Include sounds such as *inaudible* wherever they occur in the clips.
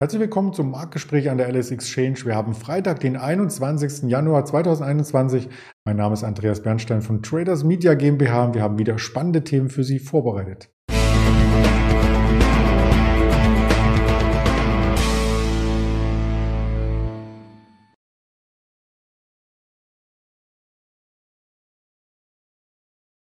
Herzlich willkommen zum Marktgespräch an der LS Exchange. Wir haben Freitag, den 21. Januar 2021. Mein Name ist Andreas Bernstein von Traders Media GmbH und wir haben wieder spannende Themen für Sie vorbereitet.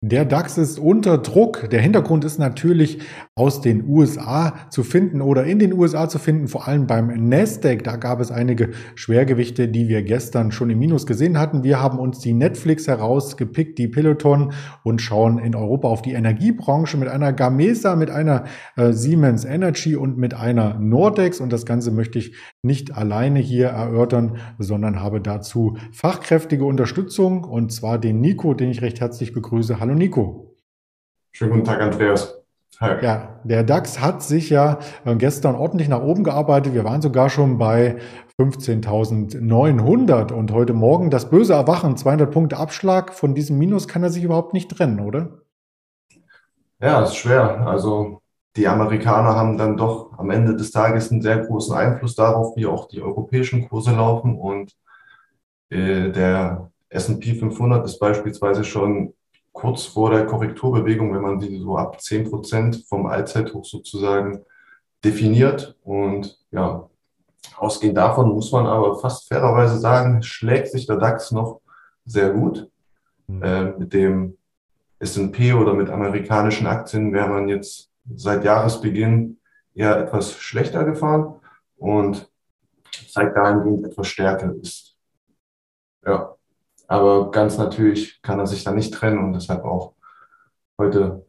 Der DAX ist unter Druck. Der Hintergrund ist natürlich aus den USA zu finden oder in den USA zu finden, vor allem beim Nasdaq. Da gab es einige Schwergewichte, die wir gestern schon im Minus gesehen hatten. Wir haben uns die Netflix herausgepickt, die Peloton und schauen in Europa auf die Energiebranche mit einer Gamesa, mit einer äh, Siemens Energy und mit einer Nordex. Und das Ganze möchte ich nicht alleine hier erörtern, sondern habe dazu fachkräftige Unterstützung und zwar den Nico, den ich recht herzlich begrüße. Hallo Nico. Schönen guten Tag, Andreas. Hi. Ja, der DAX hat sich ja äh, gestern ordentlich nach oben gearbeitet. Wir waren sogar schon bei 15.900 und heute Morgen das böse Erwachen, 200 Punkte Abschlag. Von diesem Minus kann er sich überhaupt nicht trennen, oder? Ja, ist schwer. Also die Amerikaner haben dann doch am Ende des Tages einen sehr großen Einfluss darauf, wie auch die europäischen Kurse laufen. Und äh, der S&P 500 ist beispielsweise schon kurz vor der Korrekturbewegung, wenn man sie so ab 10 Prozent vom Allzeithoch sozusagen definiert. Und ja, ausgehend davon muss man aber fast fairerweise sagen, schlägt sich der DAX noch sehr gut. Mhm. Äh, mit dem S&P oder mit amerikanischen Aktien wäre man jetzt seit Jahresbeginn eher etwas schlechter gefahren und zeigt dahingehend etwas Stärke ist. Ja. Aber ganz natürlich kann er sich da nicht trennen und deshalb auch heute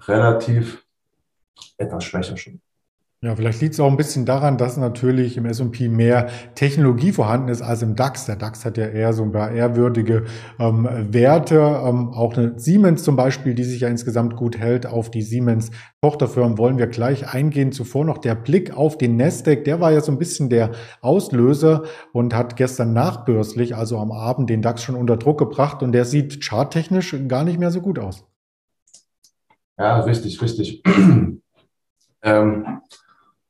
relativ etwas schwächer schon. Ja, vielleicht liegt es auch ein bisschen daran, dass natürlich im S&P mehr Technologie vorhanden ist als im DAX. Der DAX hat ja eher so ein paar ehrwürdige ähm, Werte. Ähm, auch eine Siemens zum Beispiel, die sich ja insgesamt gut hält. Auf die Siemens Tochterfirmen wollen wir gleich eingehen. Zuvor noch der Blick auf den Nasdaq. Der war ja so ein bisschen der Auslöser und hat gestern nachbörslich, also am Abend, den DAX schon unter Druck gebracht. Und der sieht charttechnisch gar nicht mehr so gut aus. Ja, richtig, richtig. *clears throat* ähm,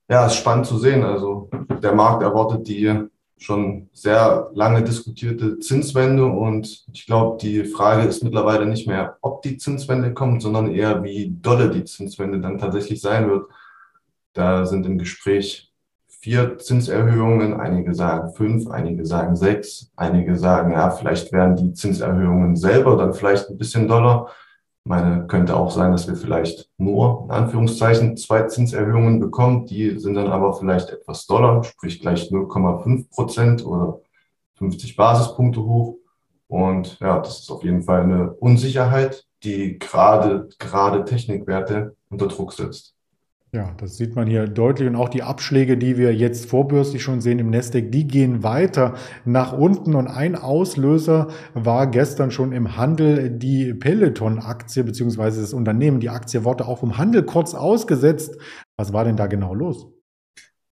ja, ist spannend zu sehen. Also der Markt erwartet die schon sehr lange diskutierte Zinswende und ich glaube, die Frage ist mittlerweile nicht mehr, ob die Zinswende kommt, sondern eher, wie dolle die Zinswende dann tatsächlich sein wird. Da sind im Gespräch vier Zinserhöhungen, einige sagen fünf, einige sagen sechs, einige sagen, ja, vielleicht werden die Zinserhöhungen selber dann vielleicht ein bisschen doller meine, könnte auch sein, dass wir vielleicht nur, in Anführungszeichen, zwei Zinserhöhungen bekommen. Die sind dann aber vielleicht etwas doller, sprich gleich 0,5 Prozent oder 50 Basispunkte hoch. Und ja, das ist auf jeden Fall eine Unsicherheit, die gerade, gerade Technikwerte unter Druck setzt. Ja, das sieht man hier deutlich und auch die Abschläge, die wir jetzt vorbürstlich schon sehen im Nasdaq, die gehen weiter nach unten und ein Auslöser war gestern schon im Handel die Peloton-Aktie beziehungsweise das Unternehmen. Die Aktie wurde auch vom Handel kurz ausgesetzt. Was war denn da genau los?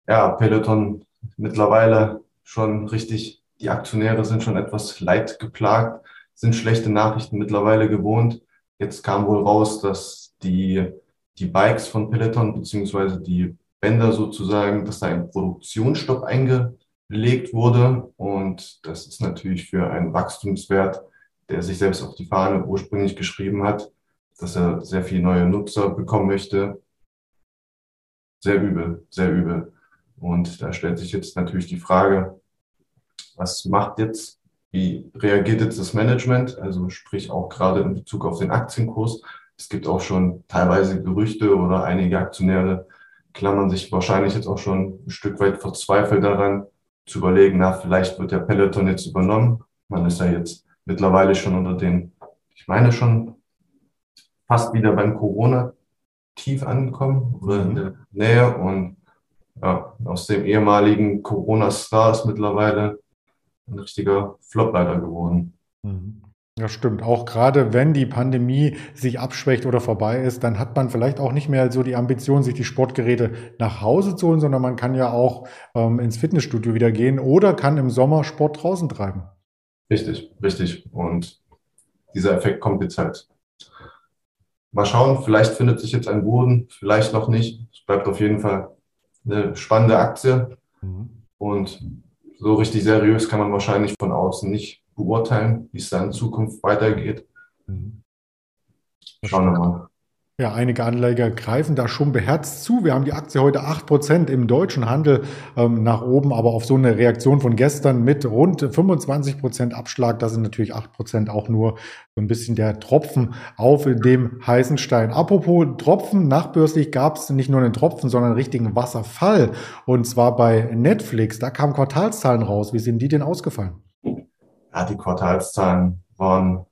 Ja, Peloton mittlerweile schon richtig, die Aktionäre sind schon etwas leid geplagt, sind schlechte Nachrichten mittlerweile gewohnt. Jetzt kam wohl raus, dass die die Bikes von Peloton beziehungsweise die Bänder sozusagen, dass da ein Produktionsstopp eingelegt wurde. Und das ist natürlich für einen Wachstumswert, der sich selbst auf die Fahne ursprünglich geschrieben hat, dass er sehr viele neue Nutzer bekommen möchte. Sehr übel, sehr übel. Und da stellt sich jetzt natürlich die Frage, was macht jetzt, wie reagiert jetzt das Management, also sprich auch gerade in Bezug auf den Aktienkurs, es gibt auch schon teilweise Gerüchte oder einige Aktionäre klammern sich wahrscheinlich jetzt auch schon ein Stück weit verzweifelt daran, zu überlegen, na, vielleicht wird der Peloton jetzt übernommen. Man ist ja jetzt mittlerweile schon unter den, ich meine schon fast wieder beim Corona tief angekommen oder in der Nähe und ja, aus dem ehemaligen Corona-Star ist mittlerweile ein richtiger Flopleiter geworden. Mhm. Ja, stimmt. Auch gerade wenn die Pandemie sich abschwächt oder vorbei ist, dann hat man vielleicht auch nicht mehr so die Ambition, sich die Sportgeräte nach Hause zu holen, sondern man kann ja auch ähm, ins Fitnessstudio wieder gehen oder kann im Sommer Sport draußen treiben. Richtig, richtig. Und dieser Effekt kommt jetzt halt. Mal schauen, vielleicht findet sich jetzt ein Boden, vielleicht noch nicht. Es bleibt auf jeden Fall eine spannende Aktie. Mhm. Und so richtig seriös kann man wahrscheinlich von außen nicht beurteilen, wie es da in Zukunft weitergeht. Mhm. Schauen wir mal. Ja, einige Anleger greifen da schon beherzt zu. Wir haben die Aktie heute 8% im deutschen Handel ähm, nach oben, aber auf so eine Reaktion von gestern mit rund 25% Abschlag, da sind natürlich 8% auch nur so ein bisschen der Tropfen auf dem heißen Stein. Apropos Tropfen, nachbörslich gab es nicht nur einen Tropfen, sondern einen richtigen Wasserfall. Und zwar bei Netflix. Da kamen Quartalszahlen raus. Wie sind die denn ausgefallen? Ja, die Quartalszahlen waren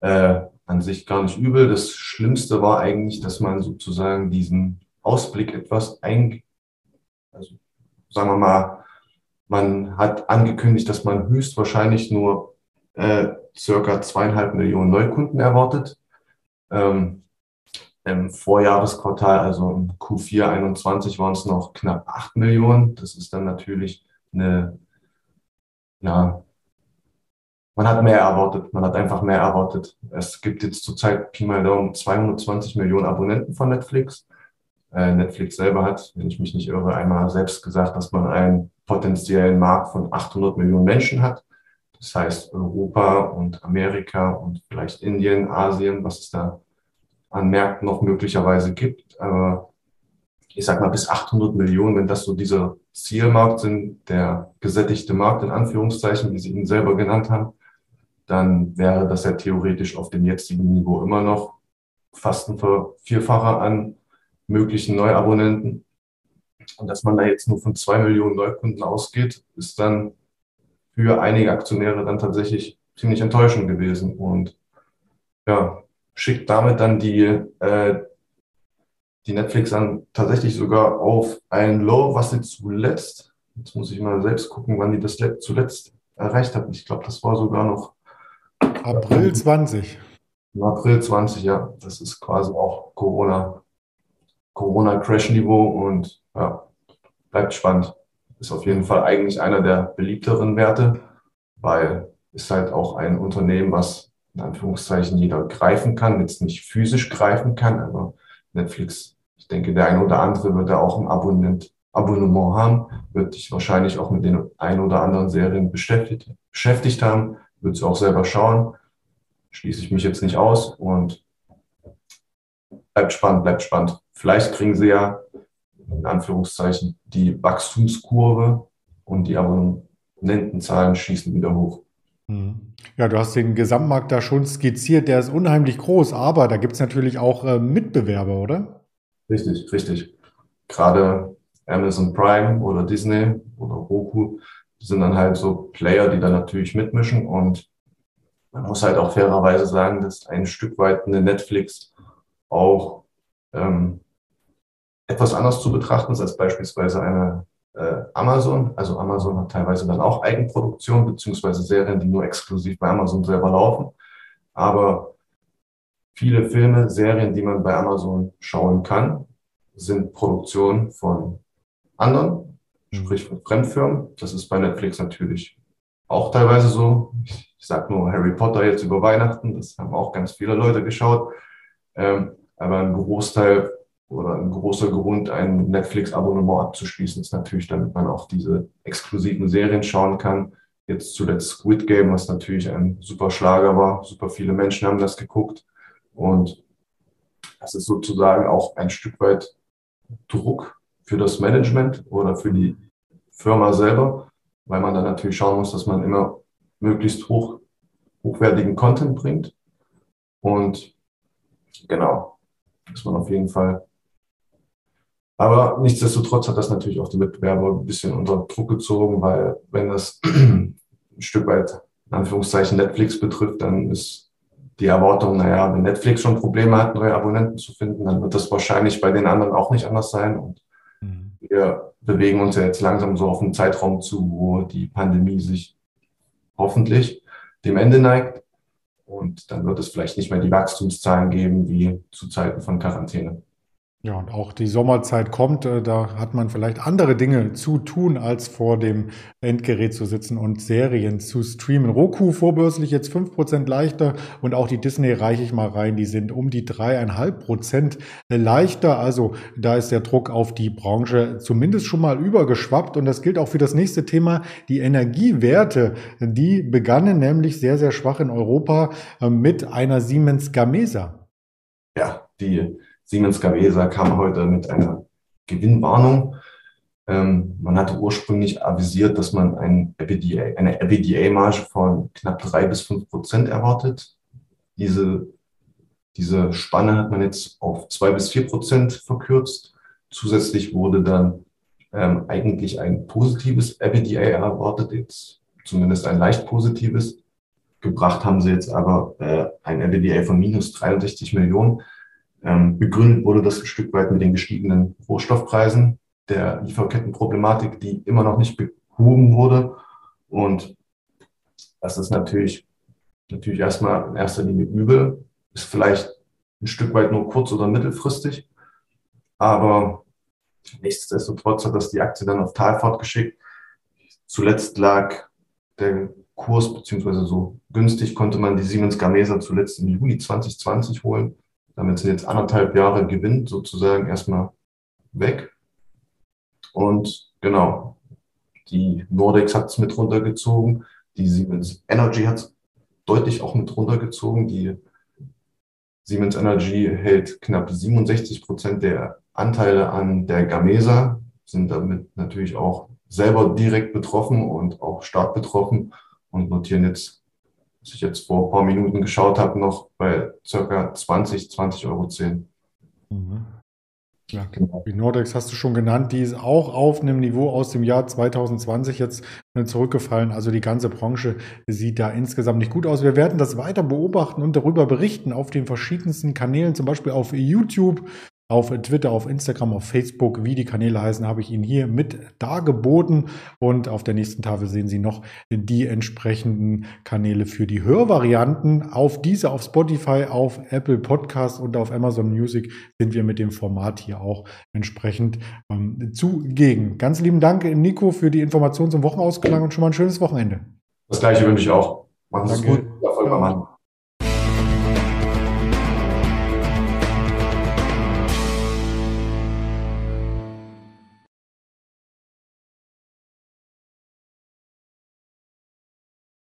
äh, an sich gar nicht übel. Das Schlimmste war eigentlich, dass man sozusagen diesen Ausblick etwas ein, also sagen wir mal, man hat angekündigt, dass man höchstwahrscheinlich nur äh, circa zweieinhalb Millionen Neukunden erwartet. Ähm, Im Vorjahresquartal, also im Q4 21, waren es noch knapp acht Millionen. Das ist dann natürlich eine, ja, man hat mehr erwartet, man hat einfach mehr erwartet. Es gibt jetzt zurzeit Pi mal Daumen 220 Millionen Abonnenten von Netflix. Äh, Netflix selber hat, wenn ich mich nicht irre, einmal selbst gesagt, dass man einen potenziellen Markt von 800 Millionen Menschen hat. Das heißt Europa und Amerika und vielleicht Indien, Asien, was es da an Märkten noch möglicherweise gibt. Aber ich sag mal bis 800 Millionen, wenn das so dieser Zielmarkt sind, der gesättigte Markt in Anführungszeichen, wie Sie ihn selber genannt haben, dann wäre das ja theoretisch auf dem jetzigen Niveau immer noch fast ein Vierfacher an möglichen Neuabonnenten. Und dass man da jetzt nur von zwei Millionen Neukunden ausgeht, ist dann für einige Aktionäre dann tatsächlich ziemlich enttäuschend gewesen und ja, schickt damit dann die, äh, die Netflix an tatsächlich sogar auf ein Low, was sie zuletzt, jetzt muss ich mal selbst gucken, wann die das zuletzt erreicht hat. Ich glaube, das war sogar noch April 20. Im April 20, ja. Das ist quasi auch Corona, Corona-Crash-Niveau und ja, bleibt spannend. Ist auf jeden Fall eigentlich einer der beliebteren Werte, weil ist halt auch ein Unternehmen, was in Anführungszeichen jeder greifen kann, jetzt nicht physisch greifen kann, aber Netflix, ich denke, der eine oder andere wird da auch ein Abonnent, Abonnement haben, wird sich wahrscheinlich auch mit den ein oder anderen Serien beschäftigt, beschäftigt haben, würde es auch selber schauen. Schließe ich mich jetzt nicht aus und bleibt spannend, bleibt spannend. Vielleicht kriegen sie ja in Anführungszeichen die Wachstumskurve und die Abonnentenzahlen schießen wieder hoch. Mhm. Ja, du hast den Gesamtmarkt da schon skizziert, der ist unheimlich groß, aber da gibt es natürlich auch äh, Mitbewerber, oder? Richtig, richtig. Gerade Amazon Prime oder Disney oder Roku sind dann halt so Player, die dann natürlich mitmischen und man muss halt auch fairerweise sagen, dass ein Stück weit eine Netflix auch ähm, etwas anders zu betrachten ist als beispielsweise eine äh, Amazon. Also Amazon hat teilweise dann auch Eigenproduktion beziehungsweise Serien, die nur exklusiv bei Amazon selber laufen. Aber viele Filme, Serien, die man bei Amazon schauen kann, sind Produktion von anderen. Sprich von Fremdfirmen. Das ist bei Netflix natürlich auch teilweise so. Ich, ich sage nur Harry Potter jetzt über Weihnachten, das haben auch ganz viele Leute geschaut. Ähm, aber ein Großteil oder ein großer Grund, ein Netflix-Abonnement abzuschließen, ist natürlich, damit man auch diese exklusiven Serien schauen kann. Jetzt zuletzt Squid Game, was natürlich ein super Schlager war. Super viele Menschen haben das geguckt. Und das ist sozusagen auch ein Stück weit Druck für das Management oder für die Firma selber, weil man dann natürlich schauen muss, dass man immer möglichst hoch, hochwertigen Content bringt. Und genau, ist man auf jeden Fall. Aber nichtsdestotrotz hat das natürlich auch die Mitbewerber ein bisschen unter Druck gezogen, weil wenn das *clears throat* ein Stück weit in Anführungszeichen Netflix betrifft, dann ist die Erwartung, naja, wenn Netflix schon Probleme hat, neue Abonnenten zu finden, dann wird das wahrscheinlich bei den anderen auch nicht anders sein. Und. Wir bewegen uns ja jetzt langsam so auf einen Zeitraum zu, wo die Pandemie sich hoffentlich dem Ende neigt. Und dann wird es vielleicht nicht mehr die Wachstumszahlen geben wie zu Zeiten von Quarantäne. Ja, und auch die Sommerzeit kommt, äh, da hat man vielleicht andere Dinge zu tun, als vor dem Endgerät zu sitzen und Serien zu streamen. Roku vorbörslich jetzt fünf Prozent leichter und auch die Disney reiche ich mal rein, die sind um die dreieinhalb Prozent leichter. Also da ist der Druck auf die Branche zumindest schon mal übergeschwappt und das gilt auch für das nächste Thema. Die Energiewerte, die begannen nämlich sehr, sehr schwach in Europa äh, mit einer Siemens Gamesa. Ja, die Siemens Gamesa kam heute mit einer Gewinnwarnung. Ähm, man hatte ursprünglich avisiert, dass man ein EBITDA, eine EBITDA-Marge von knapp drei bis fünf Prozent erwartet. Diese, diese Spanne hat man jetzt auf zwei bis vier Prozent verkürzt. Zusätzlich wurde dann ähm, eigentlich ein positives EBITDA erwartet, jetzt zumindest ein leicht positives. Gebracht haben sie jetzt aber äh, ein EBITDA von minus 63 Millionen. Ähm, begründet wurde das ein Stück weit mit den gestiegenen Rohstoffpreisen, der Lieferkettenproblematik, die immer noch nicht behoben wurde. Und das ist natürlich, natürlich erstmal in erster Linie übel, ist vielleicht ein Stück weit nur kurz- oder mittelfristig. Aber nichtsdestotrotz hat das die Aktie dann auf Talfahrt geschickt. Zuletzt lag der Kurs, beziehungsweise so günstig konnte man die Siemens Gamesa zuletzt im Juli 2020 holen. Damit sind jetzt anderthalb Jahre Gewinn sozusagen erstmal weg. Und genau, die Nordex hat es mit runtergezogen, die Siemens Energy hat es deutlich auch mit runtergezogen. Die Siemens Energy hält knapp 67 Prozent der Anteile an der Gamesa, sind damit natürlich auch selber direkt betroffen und auch stark betroffen und notieren jetzt was ich jetzt vor ein paar Minuten geschaut habe, noch bei circa 20, 20,10 Euro. Mhm. Ja, genau. Die Nordex hast du schon genannt, die ist auch auf einem Niveau aus dem Jahr 2020 jetzt äh, zurückgefallen. Also die ganze Branche sieht da insgesamt nicht gut aus. Wir werden das weiter beobachten und darüber berichten auf den verschiedensten Kanälen, zum Beispiel auf YouTube, auf Twitter, auf Instagram, auf Facebook, wie die Kanäle heißen, habe ich Ihnen hier mit dargeboten. Und auf der nächsten Tafel sehen Sie noch die entsprechenden Kanäle für die Hörvarianten. Auf diese, auf Spotify, auf Apple Podcast und auf Amazon Music sind wir mit dem Format hier auch entsprechend ähm, zugegen. Ganz lieben Dank, Nico, für die Informationen zum Wochenausklang und schon mal ein schönes Wochenende. Das gleiche wünsche ich auch. Machen Sie es gut. Erfolg beim Mann.